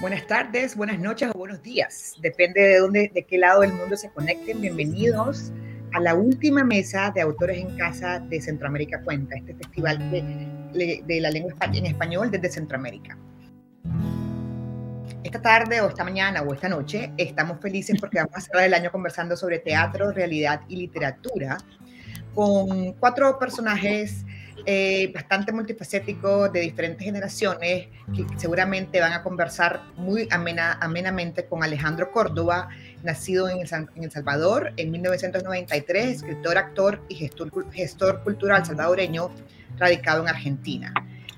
Buenas tardes, buenas noches o buenos días. Depende de dónde, de qué lado del mundo se conecten. Bienvenidos a la última mesa de autores en casa de Centroamérica Cuenta, este festival de, la lengua en español desde Centroamérica. Esta tarde o esta mañana o esta noche estamos felices porque vamos a cerrar el año conversando sobre teatro, realidad y literatura con cuatro personajes eh, bastante multifacético de diferentes generaciones que seguramente van a conversar muy amena, amenamente con Alejandro Córdoba, nacido en el, Salvador en 1993, escritor, actor y gestor, gestor cultural salvadoreño, radicado en Argentina.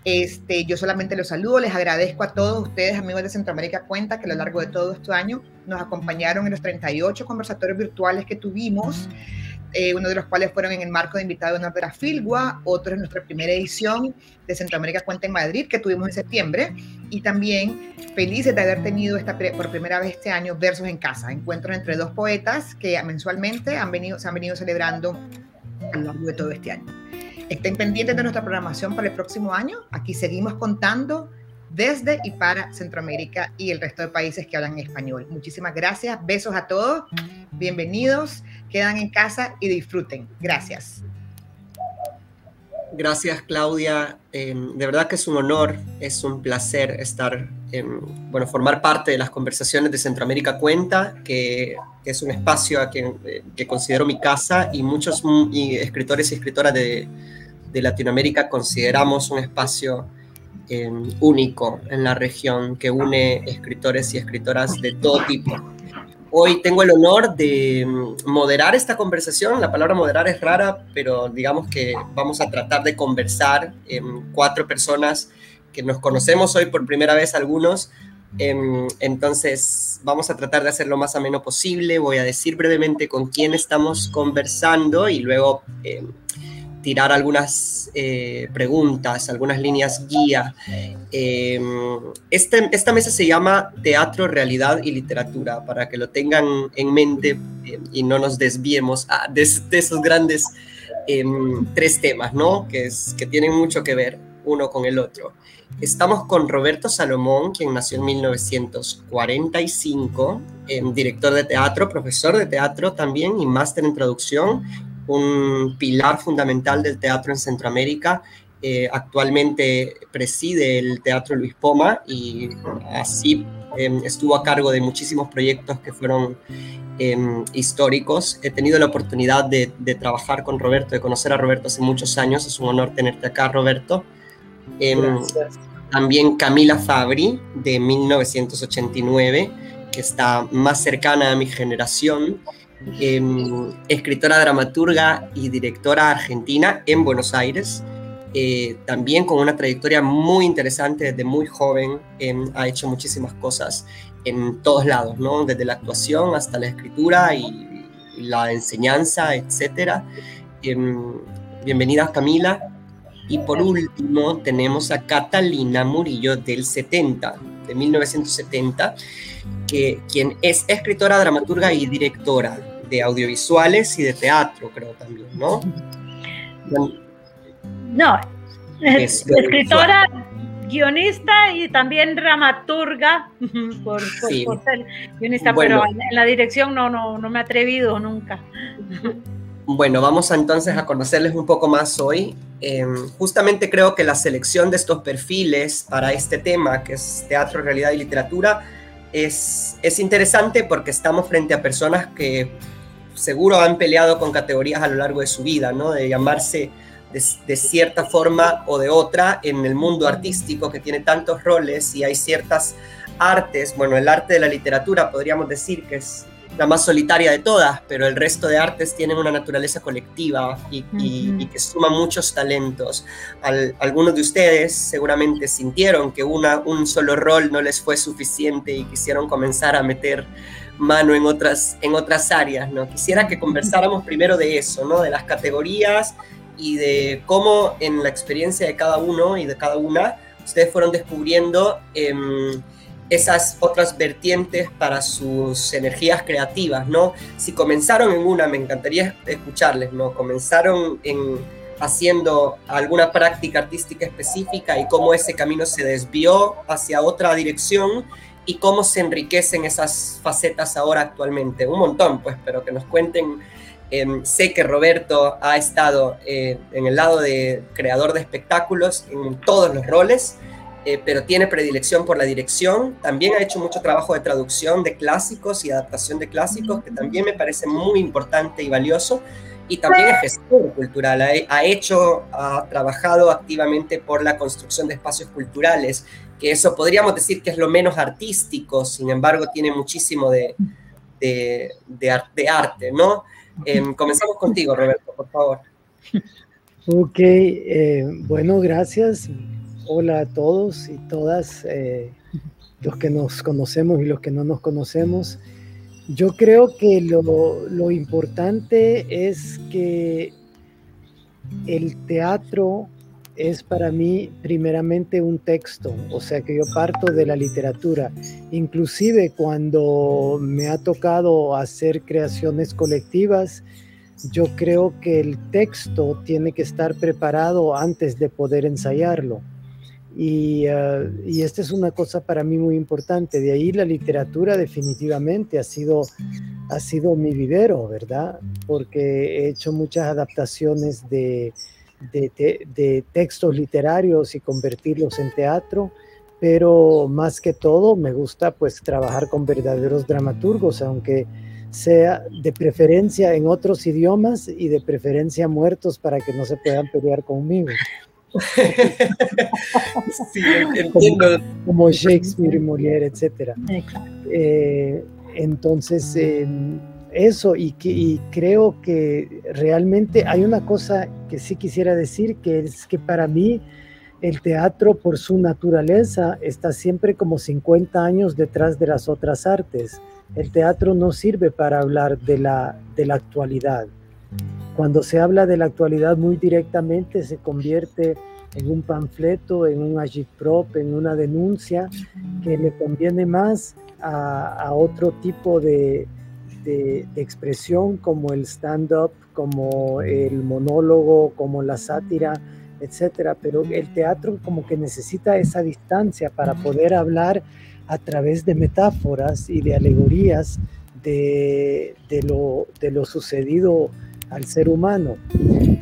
Este, yo solamente los saludo, les agradezco a todos ustedes, amigos de Centroamérica Cuenta, que a lo largo de todo este año nos acompañaron en los 38 conversatorios virtuales que tuvimos. Eh, uno de los cuales fueron en el marco de invitado de honor de la Filgua, otro en nuestra primera edición de Centroamérica Cuenta en Madrid, que tuvimos en septiembre, y también felices de haber tenido esta por primera vez este año Versos en Casa, encuentros entre dos poetas que mensualmente han venido, se han venido celebrando a lo largo de todo este año. Estén pendientes de nuestra programación para el próximo año. Aquí seguimos contando desde y para Centroamérica y el resto de países que hablan español. Muchísimas gracias, besos a todos, bienvenidos, quedan en casa y disfruten. Gracias. Gracias Claudia, em, de verdad que es un honor, es un placer estar, bueno, formar parte de las conversaciones de Centroamérica Cuenta, que, es un espacio a quien, eh, que considero mi casa y muchos y escritores y escritoras de, de Latinoamérica consideramos un espacio Em, único en la región que une escritores y escritoras de todo tipo. Hoy tengo el honor de em, moderar esta conversación. La palabra moderar es rara, pero digamos que vamos a tratar de conversar en cuatro personas que nos conocemos hoy por primera vez algunos. Em, entonces vamos a tratar de hacer lo más ameno posible. Voy a decir brevemente con quién estamos conversando y luego tirar algunas eh, preguntas, algunas líneas guía. Este, esta mesa se llama Teatro, Realidad y Literatura, para que lo tengan en mente em, y no nos desviemos de, esos grandes em, tres temas, ¿no? Que, que tienen mucho que ver uno con el otro. Estamos con Roberto Salomón, quien nació en 1945, director de teatro, profesor de teatro también y máster en traducción un pilar fundamental del teatro en Centroamérica. Eh, actualmente preside el Teatro Luis Poma y así em, estuvo a cargo de muchísimos proyectos que fueron em, históricos. He tenido la oportunidad de, trabajar con Roberto, de conocer a Roberto hace muchos años. Es un honor tenerte acá, Roberto. Em, también Camila Fabri, de 1989, que está más cercana a mi generación Em, escritora, dramaturga y directora argentina en Buenos Aires. Eh, también con una trayectoria muy interesante desde muy joven, em, ha hecho muchísimas cosas en todos lados, ¿no? desde la actuación hasta la escritura y, la enseñanza, etc. Em, bienvenida Camila. Y por último tenemos a Catalina Murillo del 70, de 1970, que, quien es escritora, dramaturga y directora de audiovisuales y de teatro, creo también, ¿no? No, es escritora, guionista y también dramaturga, por, ser guionista, pero en la dirección no, no, no me he atrevido nunca. Bueno, vamos entonces a conocerles un poco más hoy. Em, justamente creo que la selección de estos perfiles para este tema, que es teatro, realidad y literatura, es, es interesante porque estamos frente a personas que seguro han peleado con categorías a lo largo de su vida, ¿no? De llamarse de, cierta forma o de otra en el mundo artístico que tiene tantos roles y hay ciertas artes, bueno, el arte de la literatura podríamos decir que es la más solitaria de todas, pero el resto de artes tienen una naturaleza colectiva y, que suma muchos talentos. algunos de ustedes seguramente sintieron que una, un solo rol no les fue suficiente y quisieron comenzar a meter mano en otras, en otras áreas, ¿no? Quisiera que conversáramos primero de eso, ¿no? De las categorías y de cómo en la experiencia de cada uno y de cada una ustedes fueron descubriendo em, esas otras vertientes para sus energías creativas, ¿no? Si comenzaron en una, me encantaría escucharles, ¿no? Comenzaron en haciendo alguna práctica artística específica y cómo ese camino se desvió hacia otra dirección y cómo se enriquecen esas facetas ahora actualmente. Un montón, pues, pero que nos cuenten. Em, sé que Roberto ha estado eh, en el lado de creador de espectáculos en todos los roles, eh, pero tiene predilección por la dirección. También ha hecho mucho trabajo de traducción de clásicos y adaptación de clásicos, que también me parece muy importante y valioso y también es gestor cultural. Ha, hecho, ha trabajado activamente por la construcción de espacios culturales, que eso podríamos decir que es lo menos artístico, sin embargo tiene muchísimo de, de, arte, ¿no? Em, comenzamos contigo, Roberto, por favor. Ok, eh, bueno, gracias. Hola a todos y todas, eh, los que nos conocemos y los que no nos conocemos. Yo creo que lo, importante es que el teatro es para mí primeramente un texto, o sea que yo parto de la literatura. Inclusive cuando me ha tocado hacer creaciones colectivas, yo creo que el texto tiene que estar preparado antes de poder ensayarlo. Y, uh, y, esta es una cosa para mí muy importante. De ahí la literatura definitivamente ha sido, ha sido mi vivero, ¿verdad? Porque he hecho muchas adaptaciones de, de, de, textos literarios y convertirlos en teatro, pero más que todo me gusta pues trabajar con verdaderos dramaturgos, aunque sea de preferencia en otros idiomas y de preferencia muertos para que no se puedan pelear conmigo. sí, entiendo. Como, Shakespeare, Molière, etc. Eh, entonces, em, eso, y, y creo que realmente hay una cosa que sí quisiera decir, que es que para mí el teatro por su naturaleza está siempre como 50 años detrás de las otras artes. El teatro no sirve para hablar de la, de la actualidad. Cuando se habla de la actualidad muy directamente, se convierte en un panfleto, en un agitprop, en una denuncia que le conviene más a, otro tipo de, de, expresión como el stand-up, como el monólogo, como la sátira, etcétera. Pero el teatro como que necesita esa distancia para poder hablar a través de metáforas y de alegorías de, de lo, de lo sucedido al ser humano,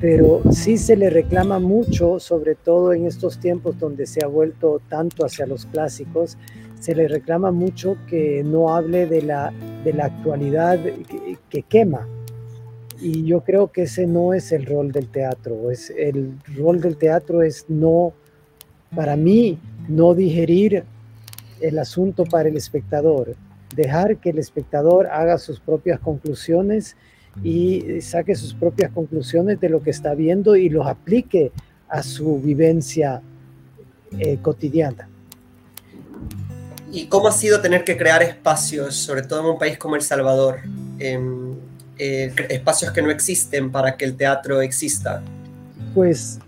pero sí se le reclama mucho, sobre todo en estos tiempos donde se ha vuelto tanto hacia los clásicos, se le reclama mucho que no hable de la, de la actualidad que, quema. Y yo creo que ese no es el rol del teatro. Es, el rol del teatro es no, para mí, no digerir el asunto para el espectador, dejar que el espectador haga sus propias conclusiones y saque sus propias conclusiones de lo que está viendo y los aplique a su vivencia eh, cotidiana. ¿Y cómo ha sido tener que crear espacios, sobre todo en un país como El Salvador, em, eh, espacios que no existen para que el teatro exista? Pues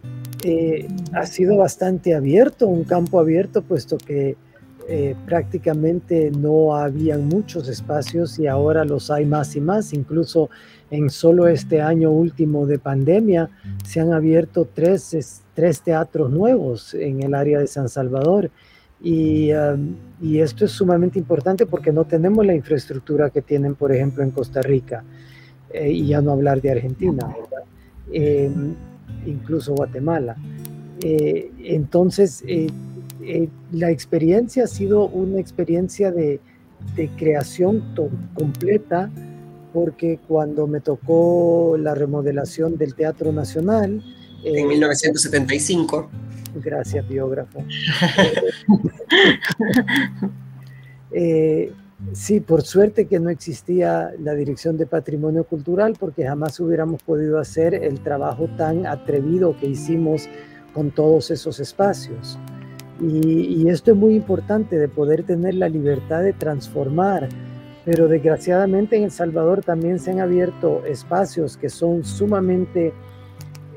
eh, ha sido bastante abierto, un campo abierto, puesto que prácticamente no habían muchos espacios y ahora los hay más y más. Incluso en solo este año último de pandemia se han abierto tres, tres teatros nuevos en el área de San Salvador. Y, y, esto es sumamente importante porque no tenemos la infraestructura que tienen, por ejemplo, en Costa Rica, eh, y ya no hablar de Argentina, em, incluso Guatemala. Eh, entonces, eh, la experiencia ha sido una experiencia de, de creación completa porque cuando me tocó la remodelación del Teatro Nacional... En 1975. Gracias, biógrafo. Eh, sí, por suerte que no existía la Dirección de Patrimonio Cultural, porque jamás hubiéramos podido hacer el trabajo tan atrevido que hicimos con todos esos espacios. y esto es muy importante, de poder tener la libertad de transformar pero desgraciadamente en El Salvador también se han abierto espacios que son sumamente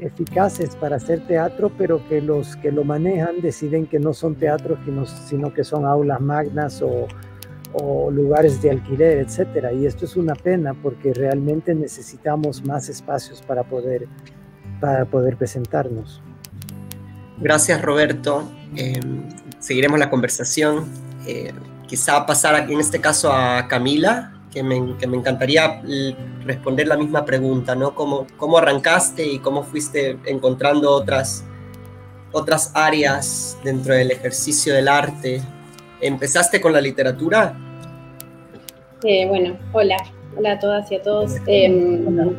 eficaces para hacer teatro, pero que los que lo manejan deciden que no son teatros, sino que son aulas magnas o, lugares de alquiler, etcétera. Y esto es una pena porque realmente necesitamos más espacios para poder, para poder presentarnos. Gracias Roberto. Em, seguiremos la conversación. Eh, quizá pasar en este caso a Camila, que me, encantaría responder la misma pregunta, ¿no? ¿Cómo, ¿Cómo arrancaste y cómo fuiste encontrando otras, otras áreas dentro del ejercicio del arte? ¿Empezaste con la literatura? Eh, bueno, hola, hola a todas y a todos. Em,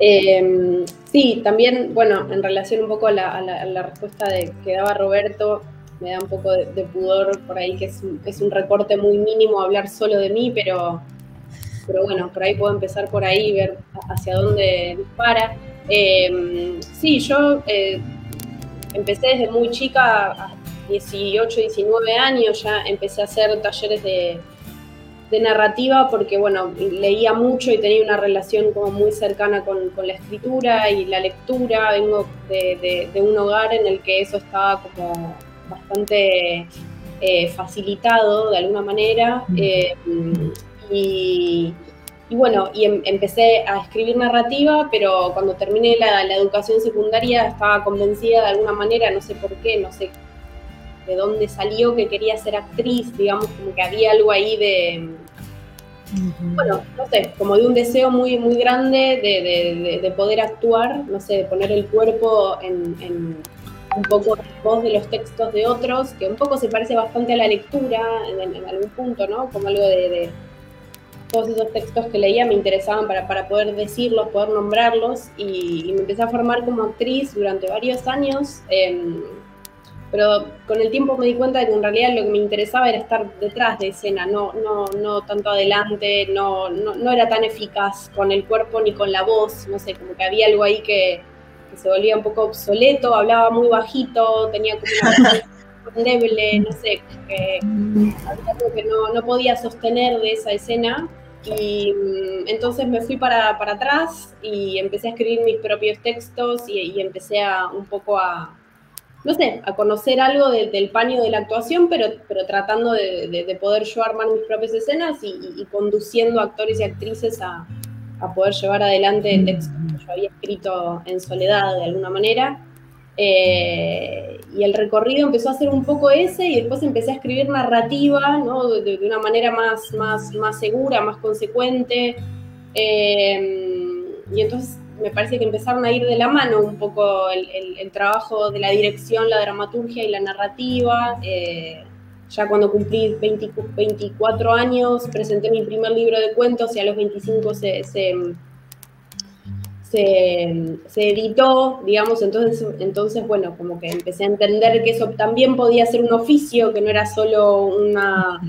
em, sí, también, bueno, en relación un poco a la, respuesta de, que daba Roberto, me da un poco de, pudor por ahí, que es un, es un, recorte muy mínimo hablar solo de mí, pero pero bueno, por ahí puedo empezar por ahí, ver hacia dónde dispara. Eh, sí, yo eh, empecé desde muy chica, a 18, 19 años, ya empecé a hacer talleres de, narrativa porque, bueno, leía mucho y tenía una relación como muy cercana con, la escritura y la lectura. Vengo de, un hogar en el que eso estaba como bastante eh, facilitado de alguna manera. Y, bueno, y em, empecé a escribir narrativa, pero cuando terminé la, educación secundaria estaba convencida de alguna manera, no sé por qué, no sé de dónde salió que quería ser actriz, digamos, como que había algo ahí de, bueno, no sé, como de un deseo muy, muy grande de, poder actuar, no sé, de poner el cuerpo en, un poco voz de los textos de otros, que un poco se parece bastante a la lectura en, algún punto, ¿no? Como algo de todos esos textos que leía me interesaban para, para poder decirlos, poder nombrarlos y, me empecé a formar como actriz durante varios años. Em, pero con el tiempo me di cuenta de que en realidad lo que me interesaba era estar detrás de escena, no, no, no tanto adelante, no, no, no era tan eficaz con el cuerpo ni con la voz, no sé, como que había algo ahí que, que se volvía un poco obsoleto, hablaba muy bajito, tenía como una endeble, no sé, que algo que no, no podía sostener de esa escena y mm, entonces me fui para, atrás y empecé a escribir mis propios textos y, empecé a un poco a, no sé, a conocer algo del paño de la actuación, pero, pero tratando de, poder yo armar mis propias escenas y, conduciendo actores y actrices a, a, poder llevar adelante el texto que yo había escrito en soledad de alguna manera. Eh, y el recorrido empezó a ser un poco ese y después empecé a escribir narrativa ¿no? de, una manera más, más, más segura, más consecuente. Eh, y entonces me parece que empezaron a ir de la mano un poco el, trabajo de la dirección, la dramaturgia y la narrativa. Eh, ya cuando cumplí 24 años presenté mi primer libro de cuentos y a los 25 se, se se, editó, digamos, entonces, entonces, bueno, como que empecé a entender que eso también podía ser un oficio, que no era solo una,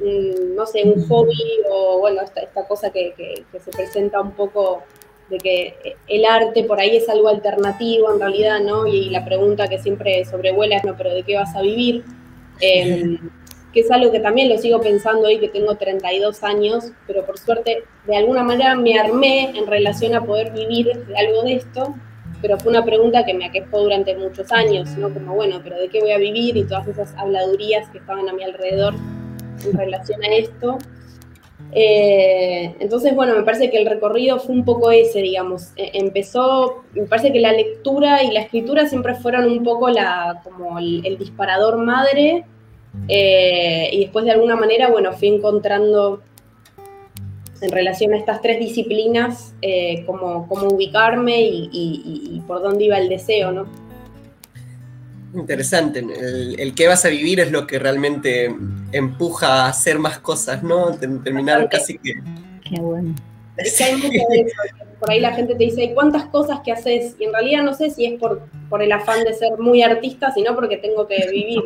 no sé, un hobby o, bueno, esta, esta cosa que, se presenta un poco de que el arte por ahí es algo alternativo en realidad, ¿no? Y, la pregunta que siempre sobrevuela es, no, pero ¿de qué vas a vivir? Eh, que es algo que también lo sigo pensando hoy que tengo 32 años, pero por suerte de alguna manera me armé en relación a poder vivir algo de esto, pero fue una pregunta que me aquejó durante muchos años, ¿no? Como, bueno, pero ¿de qué voy a vivir? Y todas esas habladurías que estaban a mi alrededor en relación a esto. Eh, entonces, bueno, me parece que el recorrido fue un poco ese, digamos. E, empezó, me parece que la lectura y la escritura siempre fueron un poco la, como el disparador madre, eh, y después de alguna manera, bueno, fui encontrando en relación a estas tres disciplinas eh, cómo, ubicarme y, por dónde iba el deseo, ¿no? Interesante, el, el, que vas a vivir es lo que realmente empuja a hacer más cosas, ¿no? Terminar casi que... Qué bueno por ahí la gente te dice, ¿cuántas cosas que haces? Y en realidad no sé si es por, por el afán de ser muy artista, sino porque tengo que vivir.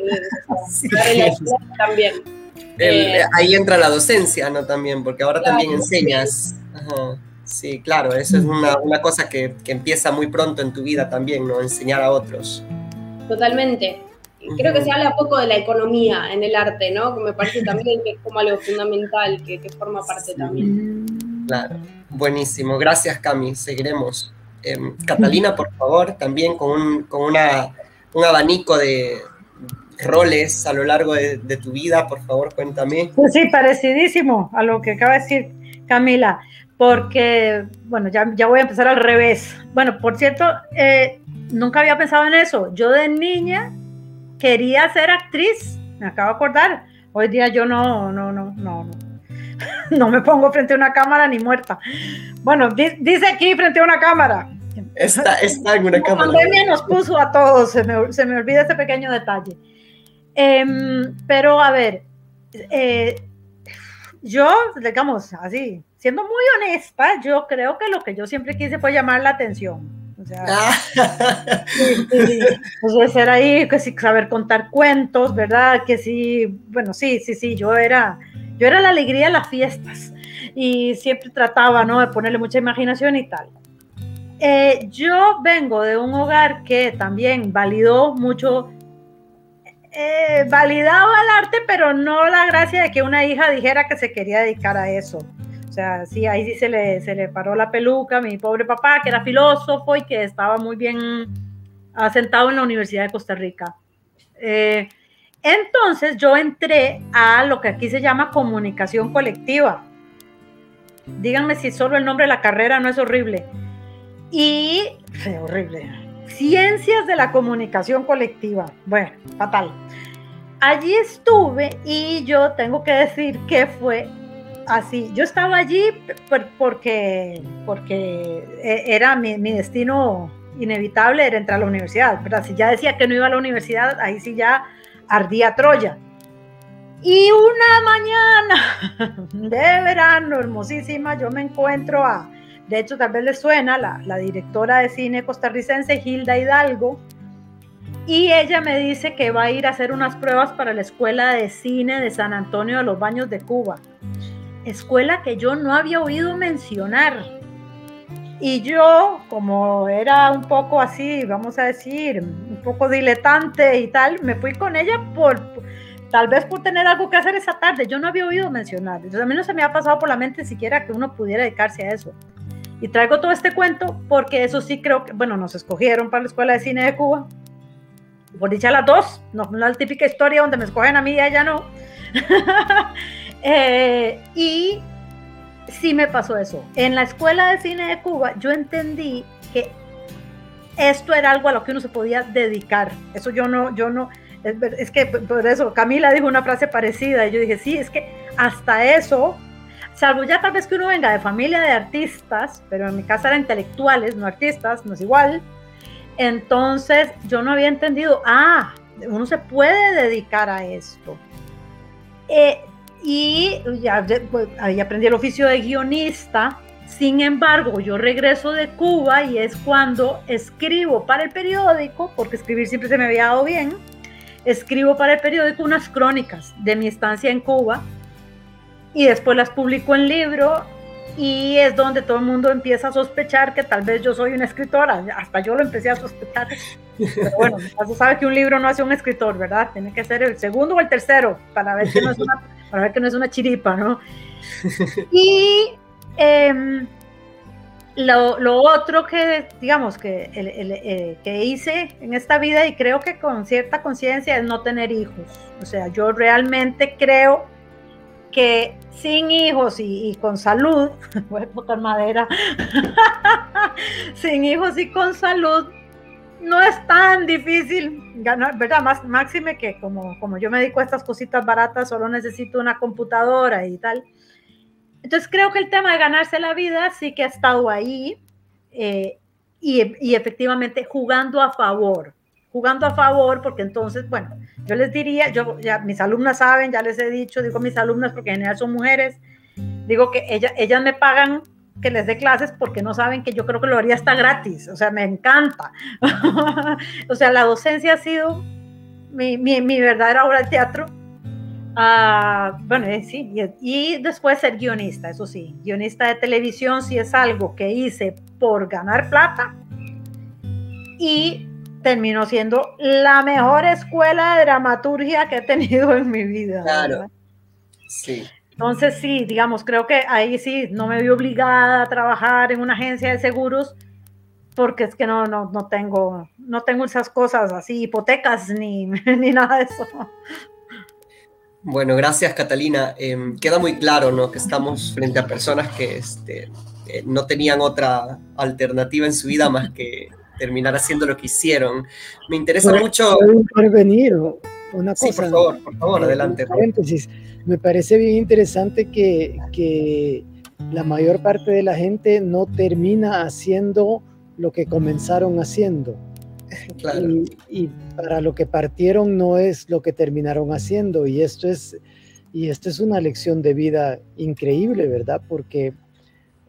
también. Eh, ahí entra la docencia, ¿no? También, porque ahora también enseñas. Sí, claro, eso es una, cosa que, empieza muy pronto en tu vida también, ¿no? Enseñar a otros. Totalmente. Creo que se habla poco de la economía en el arte, ¿no? Que me parece también que es como algo fundamental, que, que forma parte también. Claro. Buenísimo, gracias Cami, seguiremos. Em, Catalina, por favor, también con, un, con una, un abanico de roles a lo largo de, tu vida, por favor, cuéntame. Pues sí, parecidísimo a lo que acaba de decir Camila, porque, bueno, ya, ya voy a empezar al revés. Bueno, por cierto, eh, nunca había pensado en eso. Yo de niña quería ser actriz, me acabo de acordar. Hoy día yo no, no, no, no, no. Me pongo frente a una cámara ni muerta. Bueno, dice aquí frente a una cámara. Está, está en una La cámara. pandemia nos puso a todos, se me, se me olvida ese pequeño detalle. Em, pero a ver, eh, yo, digamos así, siendo muy honesta, yo creo que lo que yo siempre quise fue llamar la atención. O sea, Ah. sí, sí. Pues ser ahí, que sí, saber contar cuentos, ¿verdad? Que sí, bueno, sí, sí, sí, yo era, yo era la alegría de las fiestas y siempre trataba, ¿no? De ponerle mucha imaginación y tal. Eh, yo vengo de un hogar que también validó mucho, eh, validaba el arte, pero no la gracia de que una hija dijera que se quería dedicar a eso. O sea, sí, ahí sí se le, se le paró la peluca a mi pobre papá, que era filósofo y que estaba muy bien asentado en la Universidad de Costa Rica. Eh, entonces yo entré a lo que aquí se llama comunicación colectiva. Díganme si solo el nombre de la carrera no es horrible. Y, fue horrible, ciencias de la comunicación colectiva. Bueno, fatal. Allí estuve y yo tengo que decir que fue así. Yo estaba allí por- porque, porque eh, era mi, mi destino inevitable, era entrar a la universidad. ¿verdad? Si ya decía que no iba a la universidad, ahí sí ya ardía Troya. Y una mañana de verano hermosísima, yo me encuentro a, de hecho tal vez les suena, la, la directora de cine costarricense, Hilda Hidalgo, y ella me dice que va a ir a hacer unas pruebas para la Escuela de Cine de San Antonio de los Baños de Cuba. Escuela que yo no había oído mencionar. Y yo, como era un poco así, vamos a decir, un poco diletante y tal, me fui con ella por, tal vez por tener algo que hacer esa tarde. Yo no había oído mencionar. Entonces a mí no se me ha pasado por la mente siquiera que uno pudiera dedicarse a eso. Y traigo todo este cuento porque eso sí creo que, bueno, nos escogieron para la Escuela de Cine de Cuba. Por dicha las dos, no la típica historia donde me escogen a mí y a ella no. Eh, y sí me pasó eso. En la Escuela de Cine de Cuba yo entendí que esto era algo a lo que uno se podía dedicar. Eso yo no, yo no, es, que por eso Camila dijo una frase parecida y yo dije, sí, es que hasta eso, salvo ya tal vez que uno venga de familia de artistas, pero en mi casa eran intelectuales, no artistas, no es igual. Entonces yo no había entendido, ah, uno se puede dedicar a esto. Eh, y ya pues, ahí aprendí el oficio de guionista. Sin embargo, yo regreso de Cuba y es cuando escribo para el periódico, porque escribir siempre se me había dado bien, escribo para el periódico unas crónicas de mi estancia en Cuba y después las publico en libro y es donde todo el mundo empieza a sospechar que tal vez yo soy una escritora, hasta yo lo empecé a sospechar. Pero bueno, se sabe que un libro no hace un escritor, ¿verdad? Tiene que ser el segundo o el tercero para ver que no es una, para ver que no es una chiripa, ¿no? Y eh, lo, lo, otro que, digamos, que, el, el, el, que hice en esta vida y creo que con cierta conciencia es no tener hijos. O sea, yo realmente creo que sin hijos y, y con salud, voy a botar madera, sin hijos y con salud, no es tan difícil ganar, ¿verdad? Más, máxime que como, como yo me dedico a estas cositas baratas, solo necesito una computadora y tal. Entonces creo que el tema de ganarse la vida sí que ha estado ahí eh, y, y, efectivamente jugando a favor, jugando a favor, porque entonces, bueno, yo les diría, yo ya mis alumnas saben, ya les he dicho, digo mis alumnas porque en general son mujeres, digo que ellas, ellas me pagan que les dé clases porque no saben que yo creo que lo haría hasta gratis, o sea, me encanta. o sea, la docencia ha sido mi, mi, mi verdadera obra de teatro. Uh, bueno, eh, sí, y, y, después ser guionista, eso sí, guionista de televisión sí es algo que hice por ganar plata y terminó siendo la mejor escuela de dramaturgia que he tenido en mi vida. Claro. ¿verdad? Sí. Entonces, sí, digamos, creo que ahí sí no me vi obligada a trabajar en una agencia de seguros porque es que no, no, no tengo, no tengo esas cosas así, hipotecas ni, ni nada de eso. Bueno, gracias Catalina. Em, queda muy claro ¿no? que estamos frente a personas que este, eh, no tenían otra alternativa en su vida más que terminar haciendo lo que hicieron. Me interesa mucho... ¿Puedo intervenir una cosa? Sí, por favor, por favor, adelante. Paréntesis. Me parece bien interesante que, que la mayor parte de la gente no termina haciendo lo que comenzaron haciendo. Y, para lo que partieron no es lo que terminaron haciendo. Y esto es, y esto es una lección de vida increíble, ¿verdad? Porque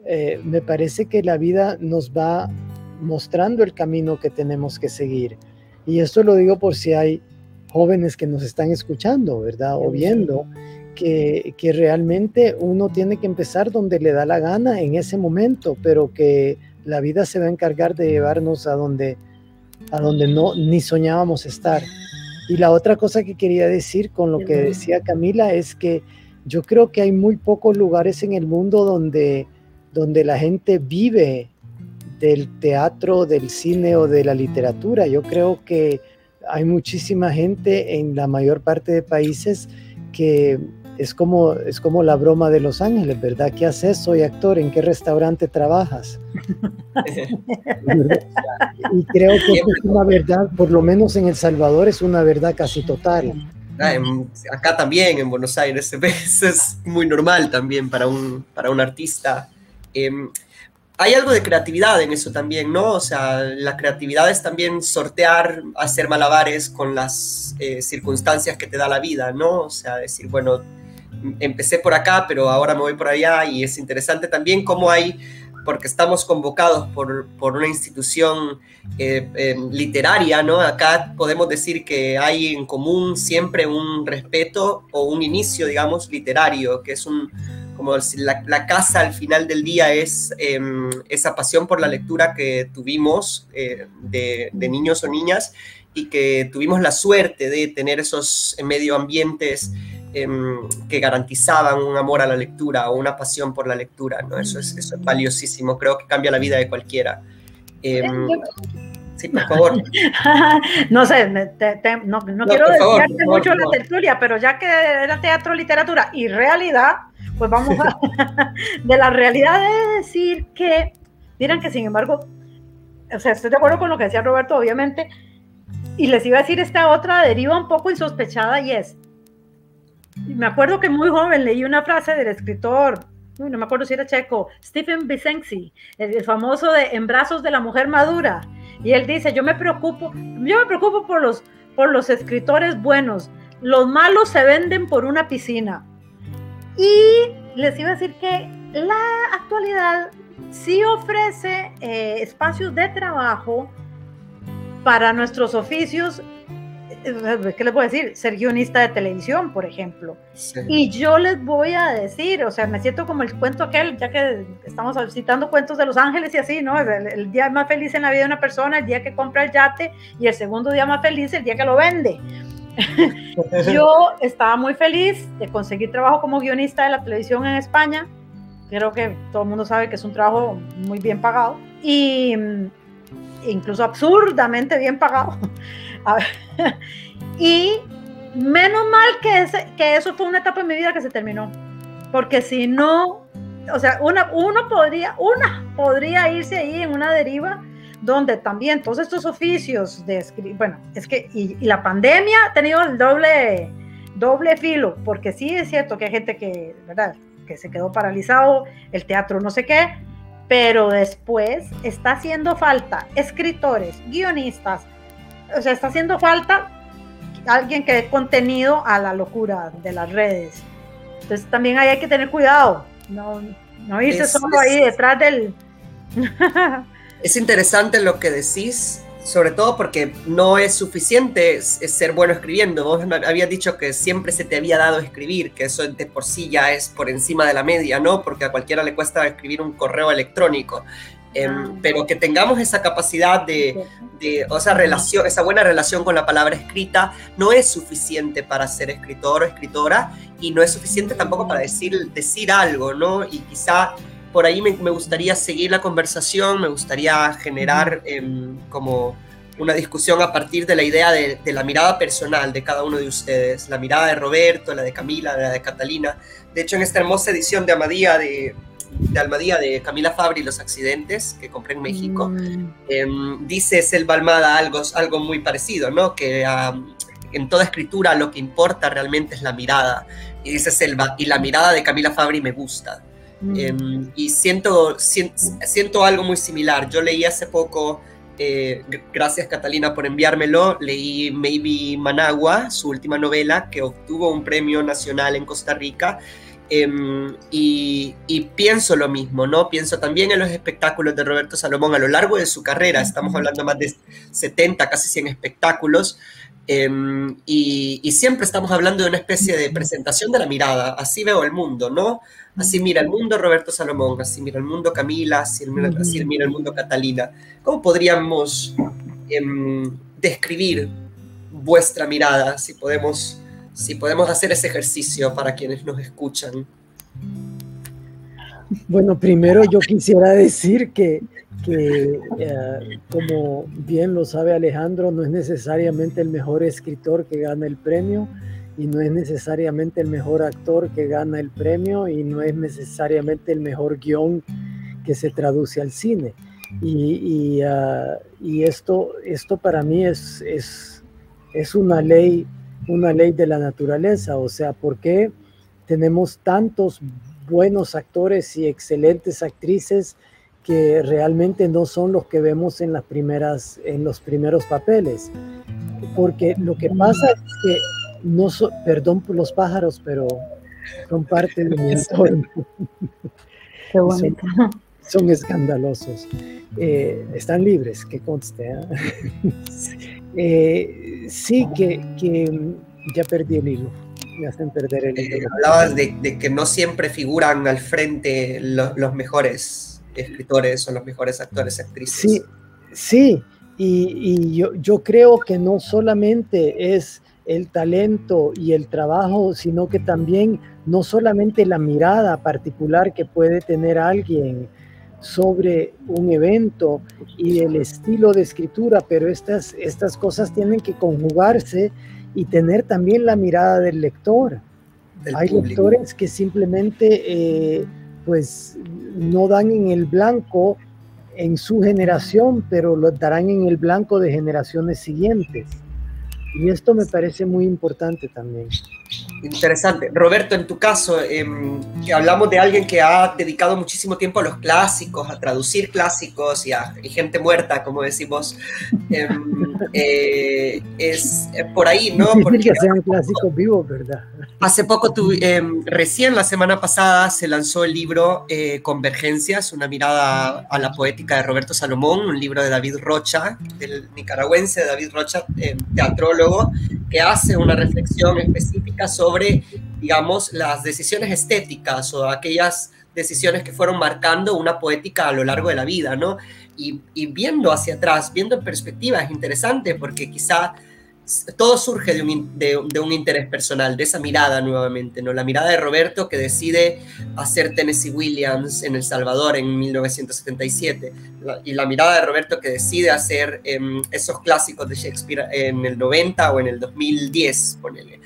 eh, me parece que la vida nos va mostrando el camino que tenemos que seguir. Y esto lo digo por si hay jóvenes que nos están escuchando, ¿verdad? O viendo que, que realmente uno tiene que empezar donde le da la gana en ese momento, pero que la vida se va a encargar de llevarnos a donde, a donde no ni soñábamos estar. Y la otra cosa que quería decir con lo que decía Camila es que yo creo que hay muy pocos lugares en el mundo donde, donde la gente vive del teatro, del cine o de la literatura. Yo creo que hay muchísima gente en la mayor parte de países que es como, es como la broma de Los Ángeles, ¿verdad? ¿Qué haces? Soy actor, ¿en qué restaurante trabajas? y creo que es una verdad, por lo menos en El Salvador es una verdad casi total. Ah, acá también, en Buenos Aires, es muy normal también para un, para un artista. Em, hay algo de creatividad en eso también, ¿no? O sea, la creatividad es también sortear, hacer malabares con las eh, circunstancias que te da la vida, ¿no? O sea, decir, bueno, empecé por acá, pero ahora me voy por allá y es interesante también cómo hay, porque estamos convocados por, por una institución eh, em, literaria, ¿no? Acá podemos decir que hay en común siempre un respeto o un inicio, digamos, literario, que es un, como la, casa al final del día es em, esa pasión por la lectura que tuvimos eh, de, niños o niñas y que tuvimos la suerte de tener esos medio ambientes Em, que garantizaban un amor a la lectura o una pasión por la lectura, ¿no? Es, eso es valiosísimo, creo que cambia la vida de cualquiera. Sí, por favor. no sé, no, quiero desviarte mucho la tertulia, pero ya que era teatro, literatura y realidad, pues vamos a... de la realidad de decir que, miren que sin embargo, o sea, estoy de acuerdo con lo que decía Roberto, obviamente, y les iba a decir esta otra deriva un poco insospechada y es, me acuerdo que muy joven leí una frase del escritor, no me acuerdo si era checo, Stephen Vicenzi, el, famoso de En brazos de la mujer madura. Y él dice, yo me preocupo, yo me preocupo por los, por los escritores buenos. Los malos se venden por una piscina. Y les iba a decir que la actualidad sí ofrece eh, espacios de trabajo para nuestros oficios ¿qué les a decir? Ser guionista de televisión, por ejemplo. Y yo les voy a decir, o sea, me siento como el cuento aquel, ya que estamos citando cuentos de Los Ángeles y así, ¿no? El, día más feliz en la vida de una persona, el día que compra el yate, y el segundo día más feliz, el día que lo vende. yo estaba muy feliz de conseguir trabajo como guionista de la televisión en España. Creo que todo el mundo sabe que es un trabajo muy bien pagado y mm, incluso absurdamente bien pagado. y menos mal que, ese, que eso fue una etapa en mi vida que se terminó. Porque si no, o sea, una, uno podría, una podría irse ahí en una deriva donde también todos estos oficios de escribir, bueno, es que, y, la pandemia ha tenido el doble, doble filo, porque sí es cierto que hay gente que, ¿verdad? Que se quedó paralizado, el teatro no sé qué, pero después está haciendo falta escritores, guionistas, o sea, está haciendo falta alguien que dé contenido a la locura de las redes. Entonces también ahí hay que tener cuidado, no, no irse solo ahí detrás del... es interesante lo que decís, sobre todo porque no es suficiente ser bueno escribiendo. Vos habías dicho que siempre se te había dado escribir, que eso de por sí ya es por encima de la media, ¿no? Porque a cualquiera le cuesta escribir un correo electrónico. Em, ah. pero que tengamos esa capacidad de, o esa relación, esa buena relación con la palabra escrita, no es suficiente para ser escritor o escritora y no es suficiente tampoco para decir, decir algo, ¿no? Y quizá por ahí me, gustaría seguir la conversación, me gustaría generar em, como una discusión a partir de la idea de, la mirada personal de cada uno de ustedes, la mirada de Roberto, la de Camila, la de Catalina. De hecho, en esta hermosa edición de Amadía de, de Almadía de Camila Fabri, Los accidentes, que compré en México, mm. em, dice Selva Almada algo, algo muy parecido, ¿no? Que en toda escritura lo que importa realmente es la mirada. Y dice Selva, y la mirada de Camila Fabri me gusta. Mm. Em, y siento, siento, algo muy similar. Yo leí hace poco, eh, gracias Catalina por enviármelo, leí Maybe Managua, su última novela, que obtuvo un premio nacional en Costa Rica Em, y, pienso lo mismo, ¿no? Pienso también en los espectáculos de Roberto Salomón a lo largo de su carrera, estamos hablando más de 70, casi 100 espectáculos, em, y, siempre estamos hablando de una especie de presentación de la mirada, así veo el mundo, ¿no? Así mira el mundo Roberto Salomón, así mira el mundo Camila, así mira, así mira el mundo Catalina. ¿Cómo podríamos em, describir vuestra mirada, si podemos si podemos hacer ese ejercicio para quienes nos escuchan. Bueno, primero yo quisiera decir que, eh, como bien lo sabe Alejandro, no es necesariamente el mejor escritor que gana el premio y no es necesariamente el mejor actor que gana el premio y no es necesariamente el mejor guion que se traduce al cine. Y, ah, esto, esto para mí es, es, es una ley una ley de la naturaleza, o sea, ¿por qué tenemos tantos buenos actores y excelentes actrices que realmente no son los que vemos en las primeras en los primeros papeles? Porque lo que pasa es que no so, perdón por los pájaros, pero son parte de mi entorno. Qué bonito. Son, escandalosos. Eh, están libres, que conste. ¿eh? Eh, sí, que, ya perdí el hilo. Me hacen perder el hilo. Eh, hablabas de, que no siempre figuran al frente los mejores escritores o los mejores actores, actrices. Sí, sí. Y, yo, yo creo que no solamente es el talento y el trabajo, sino que también no solamente la mirada particular que puede tener alguien, sobre un evento y el estilo de escritura, pero estas, estas cosas tienen que conjugarse y tener también la mirada del lector. Hay lectores que simplemente eh, pues no dan en el blanco en su generación, pero lo darán en el blanco de generaciones siguientes. Y esto me parece muy importante también. Interesante. Roberto, en tu caso, que hablamos de alguien que ha dedicado muchísimo tiempo a los clásicos, a traducir clásicos y a gente muerta, como decimos, em, eh, es por ahí, ¿no? Porque que sean clásicos vivos, ¿verdad? Hace poco, tu, em, recién la semana pasada, se lanzó el libro eh, Convergencias, una mirada a la poética de Roberto Salomón, un libro de David Rocha, del nicaragüense David Rocha, teatrólogo, que hace una reflexión específica sobre, digamos, las decisiones estéticas o aquellas decisiones que fueron marcando una poética a lo largo de la vida, ¿no? Y, viendo hacia atrás, viendo en perspectiva, es interesante porque quizá todo surge de un, interés personal, de esa mirada nuevamente, ¿no? La mirada de Roberto que decide hacer Tennessee Williams en El Salvador en 1977, y la mirada de Roberto que decide hacer em, esos clásicos de Shakespeare en el 90 o en el 2010, ponele.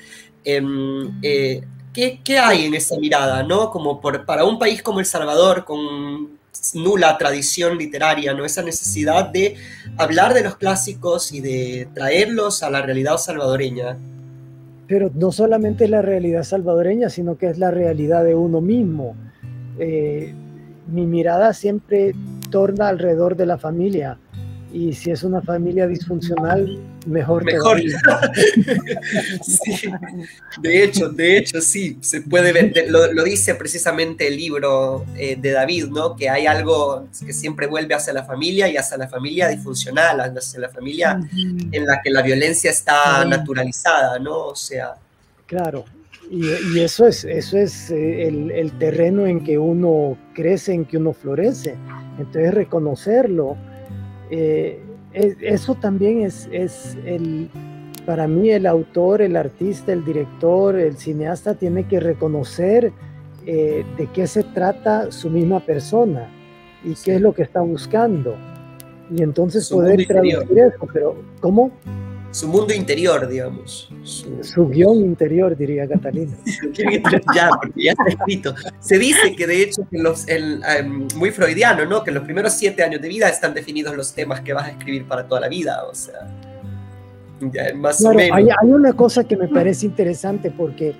Em, eh, ¿qué, ¿qué, hay en esa mirada, no? Como para un país como El Salvador, con nula tradición literaria, ¿no? Esa necesidad de hablar de los clásicos y de traerlos a la realidad salvadoreña. Pero no solamente la realidad salvadoreña, sino que es la realidad de uno mismo. Eh, mi mirada siempre torna alrededor de la familia y si es una familia disfuncional, mejor. Mejor. De hecho, de hecho, sí, se puede ver, lo, dice precisamente el libro eh, de David, ¿no? Que hay algo que siempre vuelve hacia la familia y hacia la familia disfuncional, hacia la familia en la que la violencia está naturalizada, ¿no? O sea. Claro, y, eso es, eso es eh, el, el, terreno en que uno crece, en que uno florece. Entonces reconocerlo eh, eso también es, es el, para mí el autor, el artista, el director, el cineasta tiene que reconocer eh, de qué se trata su misma persona y qué es lo que está buscando. y entonces poder traducir eso, pero ¿cómo? Su mundo interior, digamos. Su, guion interior, diría Catalina. ya, porque ya está escrito. Se dice que de hecho, que los, em, muy freudiano, ¿no? Que en los primeros siete años de vida están definidos los temas que vas a escribir para toda la vida, o sea. Ya, más o menos. Hay, hay, una cosa que me parece interesante porque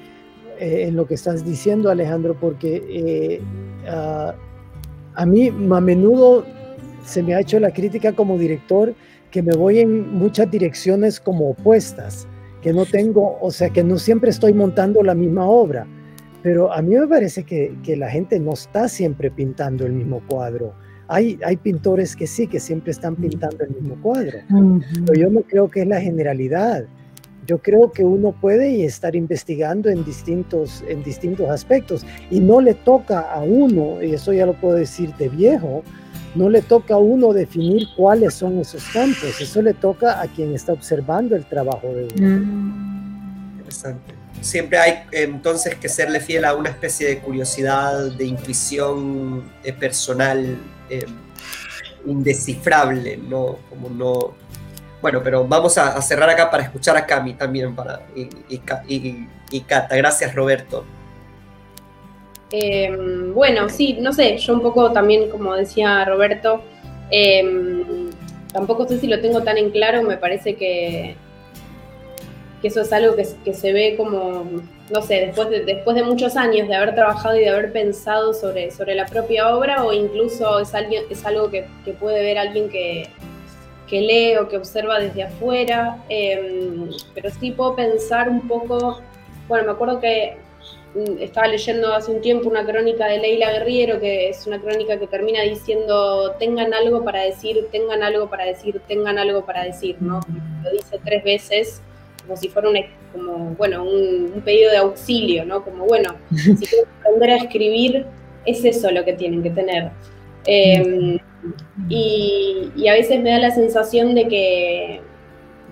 eh, en lo que estás diciendo, Alejandro, porque eh, ah, a mí a menudo se me ha hecho la crítica como director que me voy en muchas direcciones como opuestas, que no tengo, o sea, que no siempre estoy montando la misma obra. Pero a mí me parece que, que la gente no está siempre pintando el mismo cuadro. Hay, hay pintores que sí, que siempre están pintando el mismo cuadro. Pero yo no creo que es la generalidad. Yo creo que uno puede estar investigando en distintos, en distintos aspectos y no le toca a uno, y eso ya lo puedo decir de viejo, no le toca a uno definir cuáles son esos campos, eso le toca a quien está observando el trabajo de uno. Mm. Interesante. Siempre hay entonces que serle fiel a una especie de curiosidad, de intuición eh, personal eh, indescifrable, ¿no? Como no... Bueno, pero vamos a, cerrar acá para escuchar a Cami también para, y, y, y Cata. Gracias, Roberto. Em, bueno, sí, no sé, yo un poco también, como decía Roberto, em, tampoco sé si lo tengo tan en claro, me parece que, que eso es algo que, se ve como, no sé, después de, después de muchos años de haber trabajado y de haber pensado sobre, sobre la propia obra o incluso es, alguien, es algo que, puede ver alguien que, que lee o que observa desde afuera, em, pero sí puedo pensar un poco, bueno, me acuerdo que estaba leyendo hace un tiempo una crónica de Leila Guerriero, que es una crónica que termina diciendo, tengan algo para decir, tengan algo para decir, tengan algo para decir, ¿no? Lo dice tres veces, como si fuera un, como, bueno, un, pedido de auxilio, ¿no? Como, bueno, si quieren aprender a escribir, es eso lo que tienen que tener. Em, y, y a veces me da la sensación de que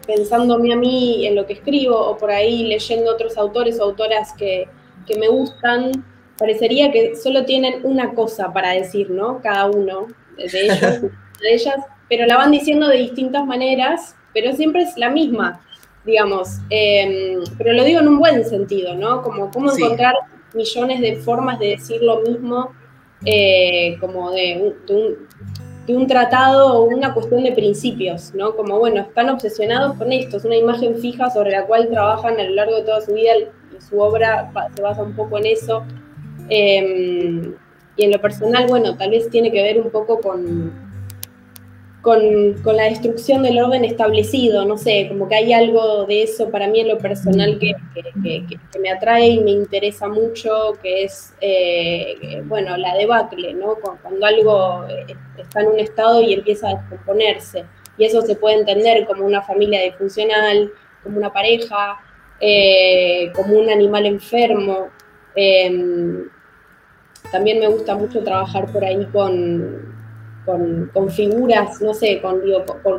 pensándome a mí en lo que escribo o por ahí leyendo otros autores o autoras que, que me gustan, parecería que solo tienen una cosa para decir, ¿no? Cada uno de ellos, de ellas, pero la van diciendo de distintas maneras, pero siempre es la misma, digamos. Em, pero lo digo en un buen sentido, ¿no? Como cómo encontrar millones de formas de decir lo mismo, eh, como de un, de un tratado o una cuestión de principios, ¿no? Como, bueno, están obsesionados con esto, es una imagen fija sobre la cual trabajan a lo largo de toda su vida su obra se basa un poco en eso. Em, y en lo personal, bueno, tal vez tiene que ver un poco con, con, la destrucción del orden establecido, no sé, como que hay algo de eso para mí en lo personal que, me atrae y me interesa mucho, que es, eh, bueno, la debacle, ¿no? Cuando algo eh, está en un estado y empieza a descomponerse. Y eso se puede entender como una familia disfuncional, como una pareja, eh, como un animal enfermo. Em, también me gusta mucho trabajar por ahí con, con, figuras, no sé, con,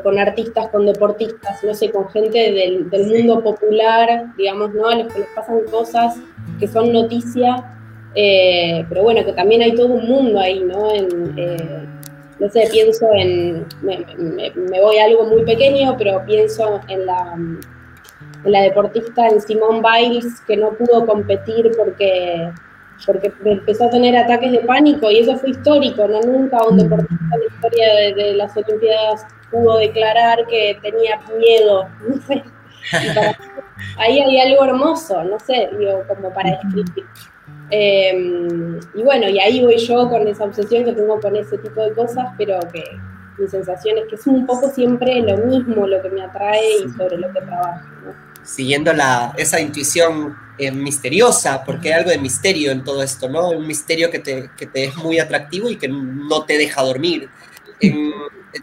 con, artistas, con deportistas, no sé, con gente del, mundo popular, digamos, ¿no? A los que les pasan cosas que son noticia, eh, pero bueno, que también hay todo un mundo ahí, ¿no? Eh, no sé, pienso en, me, me, voy a algo muy pequeño, pero pienso en la la deportista en Simone Biles que no pudo competir porque, porque empezó a tener ataques de pánico y eso fue histórico, ¿no? Nunca un deportista en la historia de, las Olimpiadas pudo declarar que tenía miedo, no sé. ahí hay algo hermoso, no sé, digo, como para escribir. Em, y bueno, y ahí voy yo con esa obsesión que tengo con ese tipo de cosas, pero que mi sensación es que es un poco siempre lo mismo lo que me atrae y sobre lo que trabajo. ¿no? Siguiendo la, esa intuición eh, misteriosa, porque hay algo de misterio en todo esto, ¿no? Un misterio que te, que te es muy atractivo y que no te deja dormir.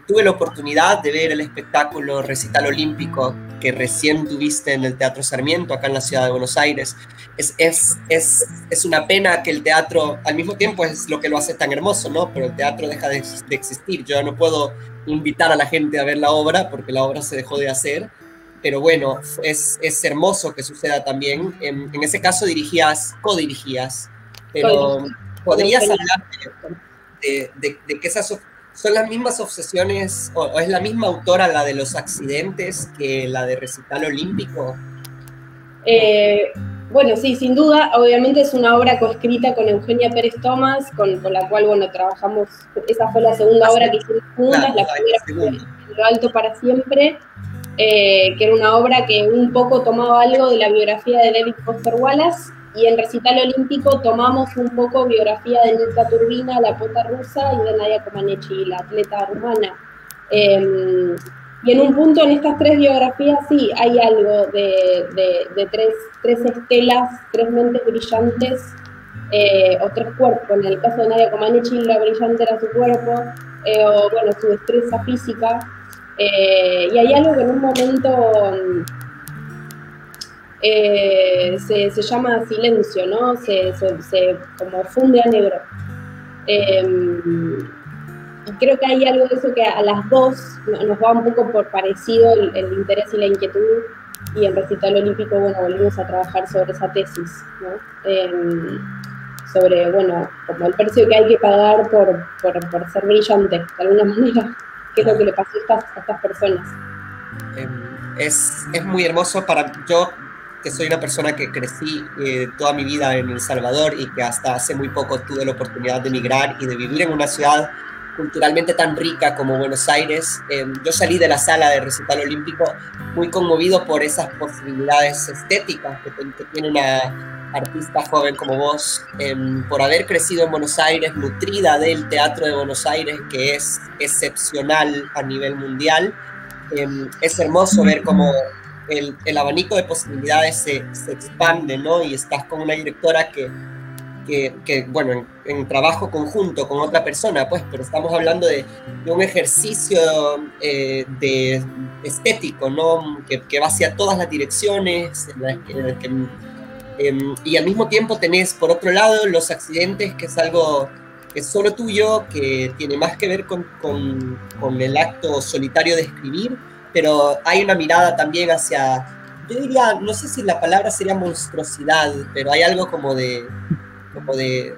tuve la oportunidad de ver el espectáculo Recital Olímpico que recién tuviste en el Teatro Sarmiento, acá en la ciudad de Buenos Aires. Es, es, es, es una pena que el teatro, al mismo tiempo, es lo que lo hace tan hermoso, ¿no? Pero el teatro deja de, de existir. Yo no puedo invitar a la gente a ver la obra porque la obra se dejó de hacer pero bueno, es, es hermoso que suceda también. En, en ese caso dirigías, co-dirigías, pero podrías hablar de, de, de, que esas ¿Son las mismas obsesiones o, es la misma autora la de los accidentes que la de Recital Olímpico? Eh, bueno, sí, sin duda, obviamente es una obra coescrita con Eugenia Pérez Tomás, con, la cual, bueno, trabajamos, esa fue la segunda obra que hicimos juntas, la primera fue Lo Alto para Siempre, eh, que era una obra que un poco tomaba algo de la biografía de David Foster Wallace, y en Recital Olímpico tomamos un poco biografía de Nilka Turbina, la pota rusa, y de Nadia Comaneci, la atleta rumana. Em, y en un punto en estas tres biografías sí hay algo de, tres, tres, estelas, tres mentes brillantes eh, o tres cuerpos. En el caso de Nadia Comaneci, la brillante era su cuerpo, eh, o bueno, su destreza física. Eh, y hay algo que en un momento eh, se, llama silencio, ¿no? Se, como funde a negro. Em, y creo que hay algo de eso que a las dos nos va un poco por parecido el, interés y la inquietud. Y en Recital Olímpico, bueno, volvimos a trabajar sobre esa tesis, ¿no? Em, sobre, bueno, como el precio que hay que pagar por, por, ser brillante, de alguna manera, qué es lo que le pasó a estas, a estas personas. Em, es, es, muy hermoso para yo que soy una persona que crecí eh, toda mi vida en El Salvador y que hasta hace muy poco tuve la oportunidad de emigrar y de vivir en una ciudad culturalmente tan rica como Buenos Aires. Em, yo salí de la sala de recital olímpico muy conmovido por esas posibilidades estéticas que, tiene una artista joven como vos, em, por haber crecido en Buenos Aires, nutrida del teatro de Buenos Aires, que es excepcional a nivel mundial. Em, es hermoso ver cómo el, el abanico de posibilidades se, se, expande, ¿no? Y estás con una directora que, que, que bueno, en, trabajo conjunto con otra persona, pues, pero estamos hablando de, de un ejercicio eh, de estético, ¿no? Que, que, va hacia todas las direcciones, em, y al mismo tiempo tenés, por otro lado, los accidentes, que es algo que es solo tuyo, que tiene más que ver con, con, con el acto solitario de escribir, pero hay una mirada también hacia, yo diría, no sé si la palabra sería monstruosidad, pero hay algo como de, como de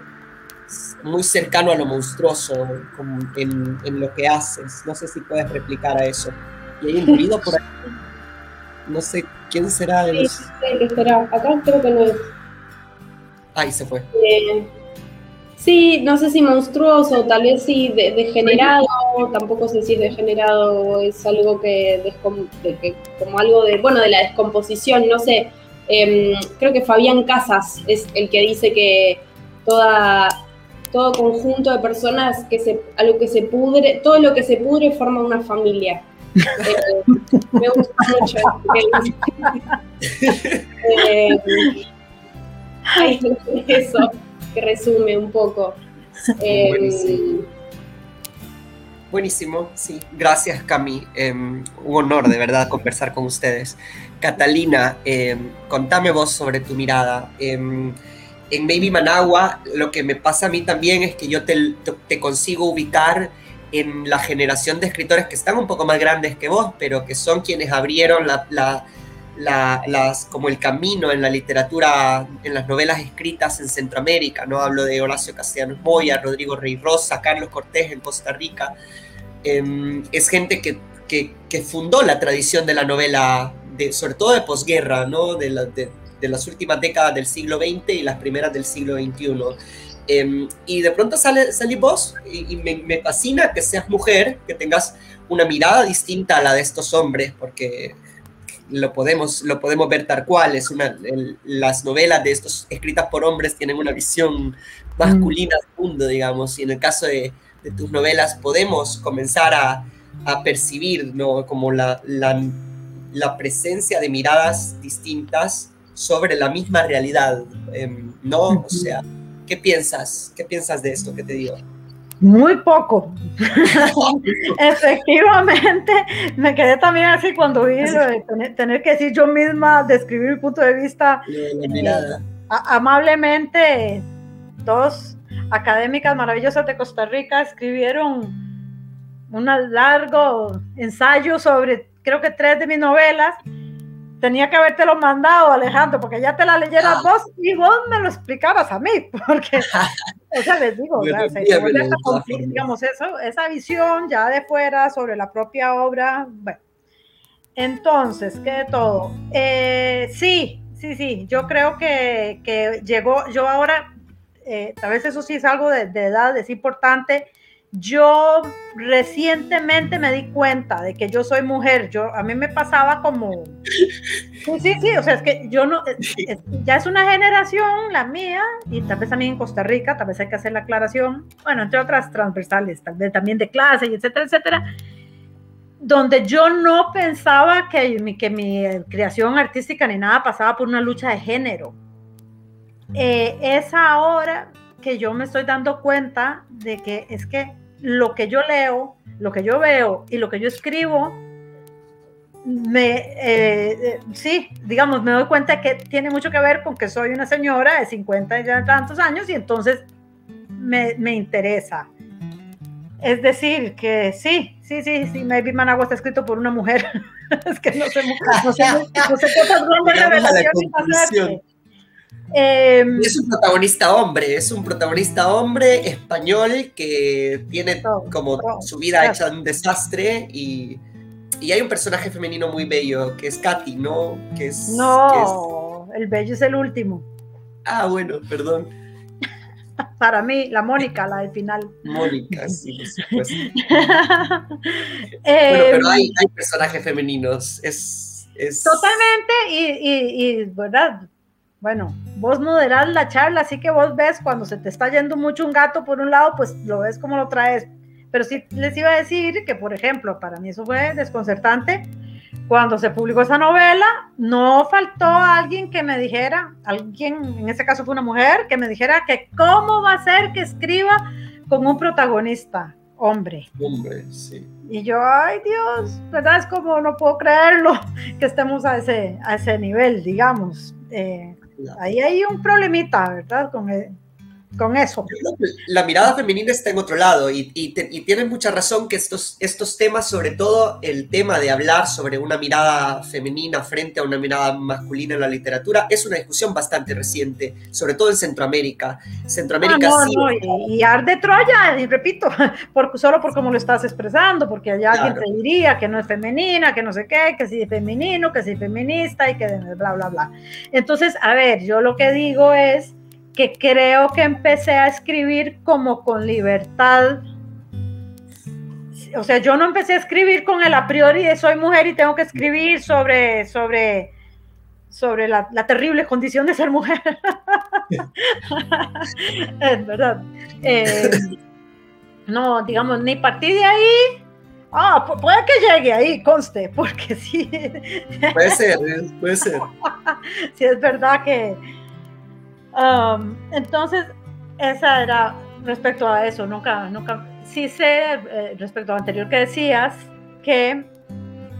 muy cercano a lo monstruoso en, en, lo que haces. No sé si puedes replicar a eso. Y hay un ruido por ahí. No sé quién será de los... Sí, sí, será. Acá creo que no es. Ahí se fue. Eh, Sí, no sé si monstruoso, tal vez sí degenerado, tampoco sé si degenerado es algo que, como algo de, bueno, de la descomposición, no sé. Em, creo que Fabián Casas es el que dice que toda, todo conjunto de personas que se, algo que se pudre, todo lo que se pudre forma una familia. Eh, me gusta mucho. eh, eso resume un poco. Em, Buenísimo. sí. Gracias, Cami. Em, un honor, de verdad, conversar con ustedes. Catalina, em, contame vos sobre tu mirada. en Baby Managua, lo que me pasa a mí también es que yo te consigo ubicar en la generación de escritores que están un poco más grandes que vos, pero que son quienes abrieron la, las, como el camino en la literatura, en las novelas escritas en Centroamérica, ¿no? Hablo de Horacio Castellanos Moya, Rodrigo Rey Rosa, Carlos Cortés en Costa Rica. Em, es gente que, que, fundó la tradición de la novela, de, sobre todo de posguerra, ¿no? De, de, las últimas décadas del siglo XX y las primeras del siglo XXI. Em, y de pronto sale, salís vos y, y me, me, fascina que seas mujer, que tengas una mirada distinta a la de estos hombres, porque lo podemos, lo podemos ver tal cual. Es una, las novelas de estos escritas por hombres tienen una visión masculina del mundo, digamos, y en el caso de, tus novelas podemos comenzar a, percibir ¿no? como la, la, presencia de miradas distintas sobre la misma realidad, em, ¿no? O sea, ¿qué piensas? ¿Qué piensas de esto que te digo? Muy poco. Efectivamente, me quedé también así cuando vi tener, que decir yo misma, describir mi punto de vista. Eh, amablemente, dos académicas maravillosas de Costa Rica escribieron un largo ensayo sobre, creo que tres de mis novelas, tenía que habértelo mandado, Alejandro, porque ya te la leyeras ah. vos y vos me lo explicaras a mí, porque, o sea, les digo, digamos, eso, esa visión ya de fuera sobre la propia obra, bueno. Entonces, ¿qué de todo? Eh, sí, sí, sí, yo creo que, que llegó, yo ahora, eh, tal vez eso sí es algo de, de edad, es importante, yo recientemente me di cuenta de que yo soy mujer. Yo a mí me pasaba como sí, sí, sí, o sea, es que yo no ya es una generación la mía y tal vez también en Costa Rica, tal vez hay que hacer la aclaración, bueno, entre otras transversales, tal vez también de clase y etcétera, etcétera, donde yo no pensaba que mi, que mi creación artística ni nada pasaba por una lucha de género. Eh, es ahora que yo me estoy dando cuenta de que es que lo que yo leo, lo que yo veo y lo que yo escribo, me, eh, eh, sí, digamos, me doy cuenta que tiene mucho que ver con que soy una señora de 50 y tantos años y entonces me, me interesa. Es decir, que sí, sí, sí, sí, Maybe Managua está escrito por una mujer. es que no sé, no sé, no sé, qué Em, es un protagonista hombre, es un protagonista hombre español que tiene como su vida hecha un desastre y, y, hay un personaje femenino muy bello que es Katy, ¿no? Que es, no, el bello es el último. Ah, bueno, perdón. Para mí, la Mónica, la del final. Mónica, sí, por supuesto. bueno, pero em, hay, hay personajes femeninos, es... es... Totalmente, y, y, y, ¿verdad? Bueno, vos moderás la charla, así que vos ves cuando se te está yendo mucho un gato por un lado, pues lo ves como lo traes. Pero sí les iba a decir que, por ejemplo, para mí eso fue desconcertante. Cuando se publicó esa novela, no faltó alguien que me dijera, alguien, en ese caso fue una mujer, que me dijera que cómo va a ser que escriba con un protagonista hombre. Hombre, sí. Y yo, ay Dios, ¿verdad? Es como no puedo creerlo que estemos a ese, a ese nivel, digamos. Eh, Ahí hay un problemita, ¿verdad? Con, con eso. La mirada femenina está en otro lado y, y, tienes mucha razón que estos, estos temas, sobre todo el tema de hablar sobre una mirada femenina frente a una mirada masculina en la literatura, es una discusión bastante reciente, sobre todo en Centroamérica. Centroamérica ah, no, no, y, arde Troya, y repito, por, solo por cómo lo estás expresando, porque allá alguien te diría que no es femenina, que no sé qué, que sí es femenino, que sí es feminista y que bla, bla, bla. Entonces, a ver, yo lo que digo es que creo que empecé a escribir como con libertad. O sea, yo no empecé a escribir con el a priori de soy mujer y tengo que escribir sobre, sobre, sobre la, terrible condición de ser mujer. es verdad. Eh, no, digamos, ni partí de ahí. Ah, puede que llegue ahí, conste, porque sí. Puede ser, puede ser. sí, es verdad que, entonces, esa era respecto a eso, nunca, nunca, sí sé, eh, respecto a lo anterior que decías, que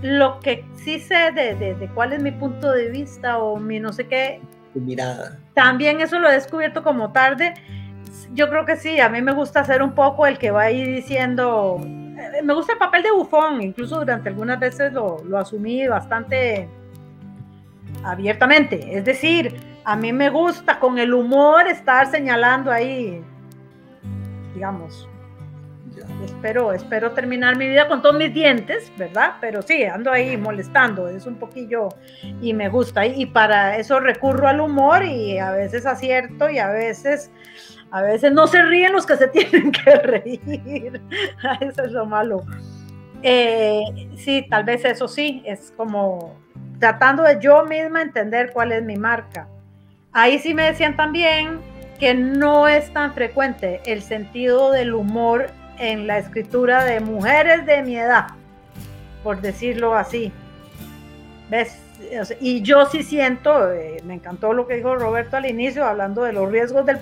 lo que sí sé de, de, cuál es mi punto de vista o mi no sé qué, mirada. También eso lo he descubierto como tarde. Yo creo que sí, a mí me gusta hacer un poco el que va ahí diciendo, eh, me gusta el papel de bufón, incluso durante algunas veces lo, lo asumí bastante abiertamente. Es decir, a mí me gusta con el humor estar señalando ahí, digamos. Espero, espero terminar mi vida con todos mis dientes, ¿verdad? Pero sí, ando ahí molestando, es un poquillo y me gusta. Y para eso recurro al humor y a veces acierto y a veces, a veces no se ríen los que se tienen que reír. eso es lo malo. Eh, sí, tal vez eso sí, es como tratando de yo misma entender cuál es mi marca. Ahí sí me decían también que no es tan frecuente el sentido del humor en la escritura de mujeres de mi edad, por decirlo así. ¿Ves? Y yo sí siento, eh, me encantó lo que dijo Roberto al inicio, hablando de los riesgos del,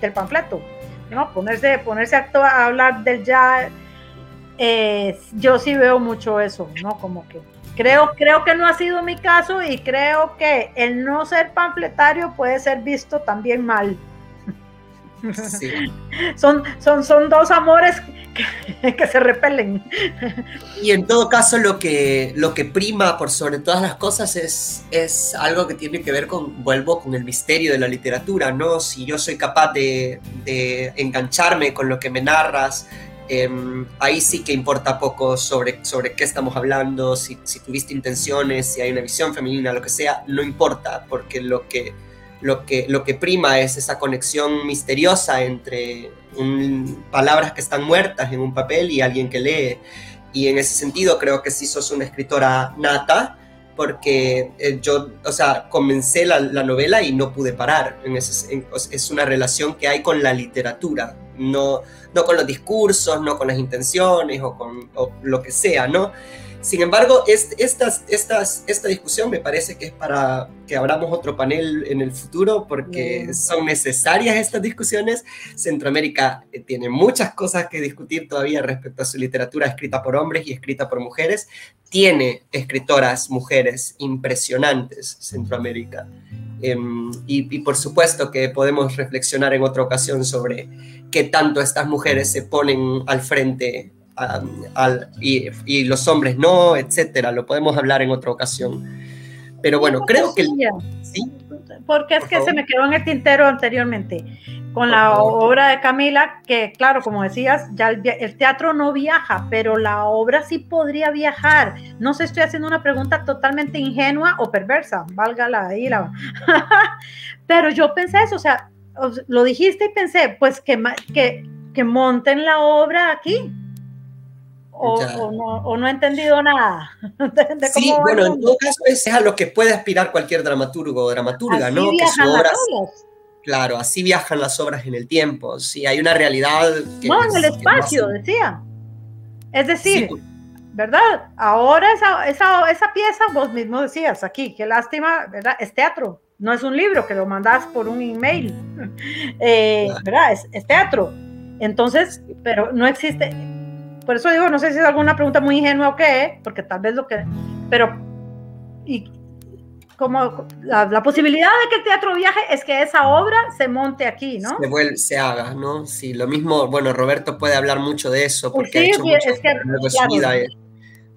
del panfleto, ¿no? Ponerse, ponerse a, hablar del ya, eh, yo sí veo mucho eso, ¿no? Como que Creo, creo que no ha sido mi caso y creo que el no ser panfletario puede ser visto también mal. son, son, son dos amores que, se repelen. Y en todo caso lo que, lo que prima por sobre todas las cosas es, es algo que tiene que ver con, vuelvo, con el misterio de la literatura, ¿no? Si yo soy capaz de, de engancharme con lo que me narras, em, ahí sí que importa poco sobre, sobre qué estamos hablando, si, si tuviste intenciones, si hay una visión femenina, lo que sea, no importa, porque lo que lo que, lo que prima es esa conexión misteriosa entre palabras que están muertas en un papel y alguien que lee. Y en ese sentido creo que sí sos una escritora nata, porque eh, yo, o sea, comencé la, novela y no pude parar. En ese, es una relación que hay con la literatura, no, no con los discursos, no con las intenciones o con o lo que sea, ¿no? Sin embargo, estas, estas, esta discusión me parece que es para que abramos otro panel en el futuro porque son necesarias estas discusiones. Centroamérica eh, tiene muchas cosas que discutir todavía respecto a su literatura escrita por hombres y escrita por mujeres. Tiene escritoras mujeres impresionantes Centroamérica. Em, y, y, por supuesto que podemos reflexionar en otra ocasión sobre qué tanto estas mujeres se ponen al frente y, los hombres no, etcétera. Lo podemos hablar en otra ocasión. Pero bueno, creo que... ¿sí? Porque es que se me quedó en el tintero anteriormente con la obra de Camila, que claro, como decías, ya el, teatro no viaja, pero la obra sí podría viajar. No sé, estoy haciendo una pregunta totalmente ingenua o perversa, valga la pero yo pensé eso, o sea, lo dijiste y pensé, pues que, que, que monten la obra aquí, o, no, he entendido nada. sí, bueno, en todo caso es a lo que puede aspirar cualquier dramaturgo o dramaturga, ¿no? Que su obra, claro, así viajan las obras en el tiempo. Sí, hay una realidad. no, en el espacio, decía. Es decir, pues. ¿verdad? Ahora esa, esa, esa, pieza, vos mismo decías aquí, qué lástima, ¿verdad? Es teatro, no es un libro que lo mandas por un email, eh, ¿verdad? Es, es teatro. Entonces, pero no existe, por eso digo, no sé si es alguna pregunta muy ingenua o qué, porque tal vez lo que, pero, y como la, posibilidad de que el teatro viaje es que esa obra se monte aquí, ¿no? Se, vuelve, se haga, ¿no? Sí, lo mismo, bueno, Roberto puede hablar mucho de eso, porque ha hecho mucho es que,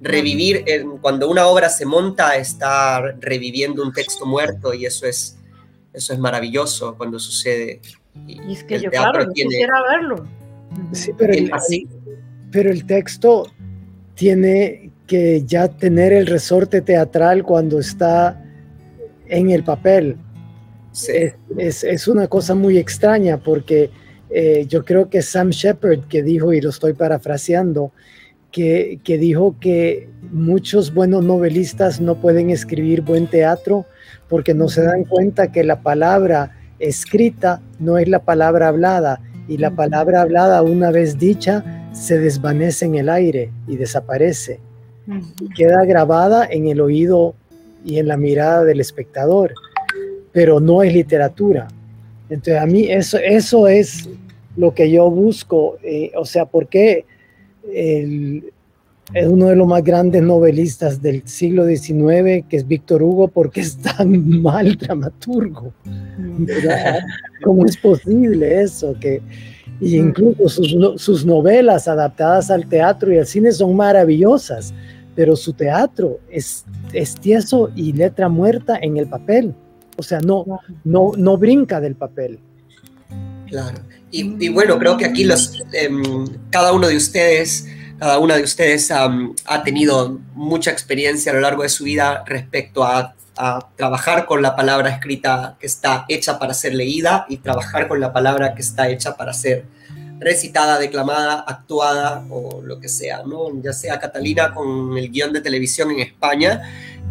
revivir, cuando una obra se monta, está reviviendo un texto muerto y eso es, eso es maravilloso cuando sucede. Y, es que yo, claro, quisiera verlo. Sí, pero así, pero el texto tiene que ya tener el resorte teatral cuando está en el papel. Es, una cosa muy extraña porque eh, yo creo que Sam Shepard que dijo, y lo estoy parafraseando, que, que, dijo que muchos buenos novelistas no pueden escribir buen teatro porque no se dan cuenta que la palabra escrita no es la palabra hablada. Y la palabra hablada una vez dicha se desvanece en el aire y desaparece. Queda grabada en el oído y en la mirada del espectador, pero no es literatura. Entonces a mí eso, eso es lo que yo busco. Eh, o sea, ¿por qué es uno de los más grandes novelistas del siglo XIX, que es Víctor Hugo, porque es tan mal dramaturgo. ¿Cómo es posible eso? Que, y incluso sus, sus, novelas adaptadas al teatro y al cine son maravillosas, pero su teatro es, es tieso y letra muerta en el papel. O sea, no, no, no brinca del papel. Claro. Y, bueno, creo que aquí los, em, cada uno de ustedes cada una de ustedes ha tenido mucha experiencia a lo largo de su vida respecto a, trabajar con la palabra escrita que está hecha para ser leída y trabajar con la palabra que está hecha para ser recitada, declamada, actuada o lo que sea, ¿no? Ya sea Catalina con el guion de televisión en España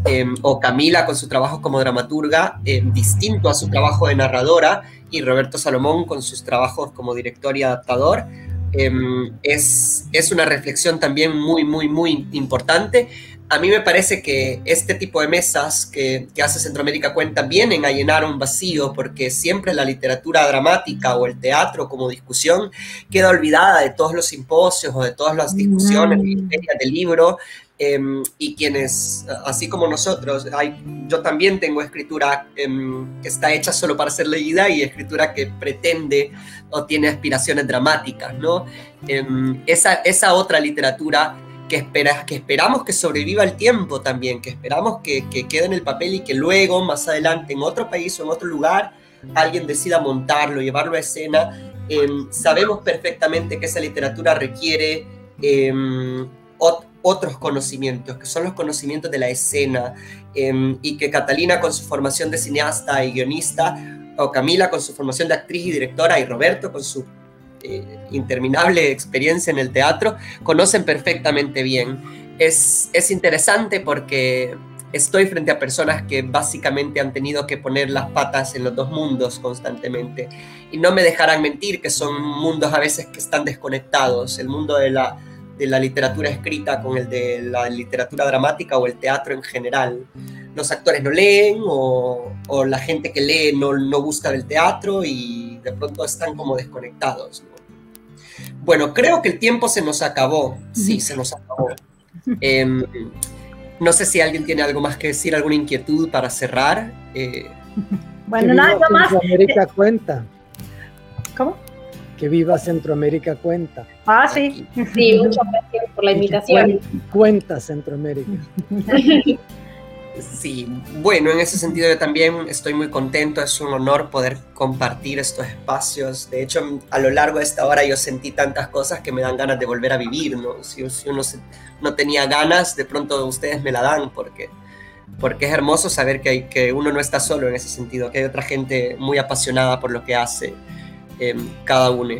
em, o Camila con su trabajo como dramaturga, em, distinto a su trabajo de narradora, y Roberto Salomón con sus trabajos como director y adaptador Em, es, es una reflexión también muy, muy, muy importante. A mí me parece que este tipo de mesas que, que, hace Centroamérica Cuenta vienen a llenar un vacío porque siempre la literatura dramática o el teatro como discusión queda olvidada de todos los simposios o de todas las discusiones mm. del libro Em, y quienes, así como nosotros, hay, yo también tengo escritura em, que está hecha solo para ser leída y escritura que pretende o tiene aspiraciones dramáticas, ¿no? Em, esa, esa otra literatura que, espera, que esperamos que sobreviva el tiempo también, que esperamos que, que quede en el papel y que luego, más adelante, en otro país o en otro lugar, alguien decida montarlo, llevarlo a escena. sabemos perfectamente que esa literatura requiere otros conocimientos, que son los conocimientos de la escena, em, y que Catalina con su formación de cineasta y guionista, o Camila con su formación de actriz y directora, y Roberto con su eh, interminable experiencia en el teatro, conocen perfectamente bien. Es, es interesante porque estoy frente a personas que básicamente han tenido que poner las patas en los dos mundos constantemente. Y no me dejarán mentir que son mundos a veces que están desconectados. El mundo de la de la literatura escrita con el de la literatura dramática o el teatro en general. Los actores no leen o, la gente que lee no, no, gusta del teatro y de pronto están como desconectados. Bueno, creo que el tiempo se nos acabó. Sí, se nos acabó. Em, no sé si alguien tiene algo más que decir, alguna inquietud para cerrar. Eh, bueno, nada más. América cuenta. ¿Cómo? que viva Centroamérica cuenta. Ah, sí. Sí, muchas gracias por la invitación. Cuenta Centroamérica. Sí, bueno, en ese sentido yo también estoy muy contento, es un honor poder compartir estos espacios. De hecho, a lo largo de esta hora yo sentí tantas cosas que me dan ganas de volver a vivir, ¿no? Si, uno no tenía ganas, de pronto ustedes me la dan porque, porque es hermoso saber que, hay, que uno no está solo en ese sentido, que hay otra gente muy apasionada por lo que hace. Em, cada uno.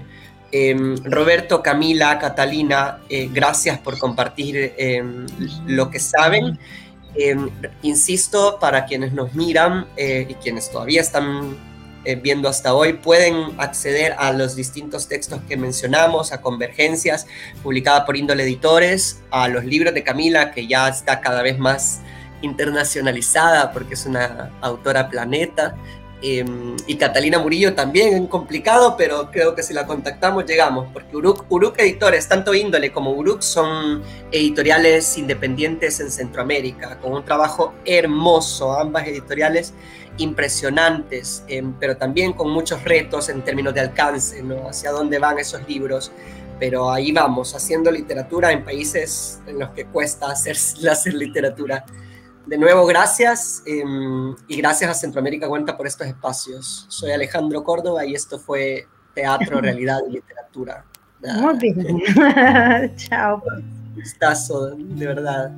Em, Roberto, Camila, Catalina, eh, gracias por compartir em, lo que saben. Insisto, para quienes nos miran eh, y quienes todavía están eh, viendo hasta hoy, pueden acceder a los distintos textos que mencionamos, a Convergencias, publicada por Índole Editores, a los libros de Camila, que ya está cada vez más internacionalizada porque es una autora planeta, Em, y Catalina Murillo también, complicado, pero creo que si la contactamos llegamos, porque Uruk, Uruk Editores, tanto Índole como Uruk, son editoriales independientes en Centroamérica, con un trabajo hermoso, ambas editoriales impresionantes, em, pero también con muchos retos en términos de alcance, ¿no? Hacia dónde van esos libros, pero ahí vamos, haciendo literatura en países en los que cuesta hacer, hacer literatura de nuevo, gracias em, y gracias a Centroamérica Cuenta por estos espacios. Soy Alejandro Córdoba y esto fue Teatro, Realidad y Literatura. Muy bien. Chao. Gustazo, de verdad.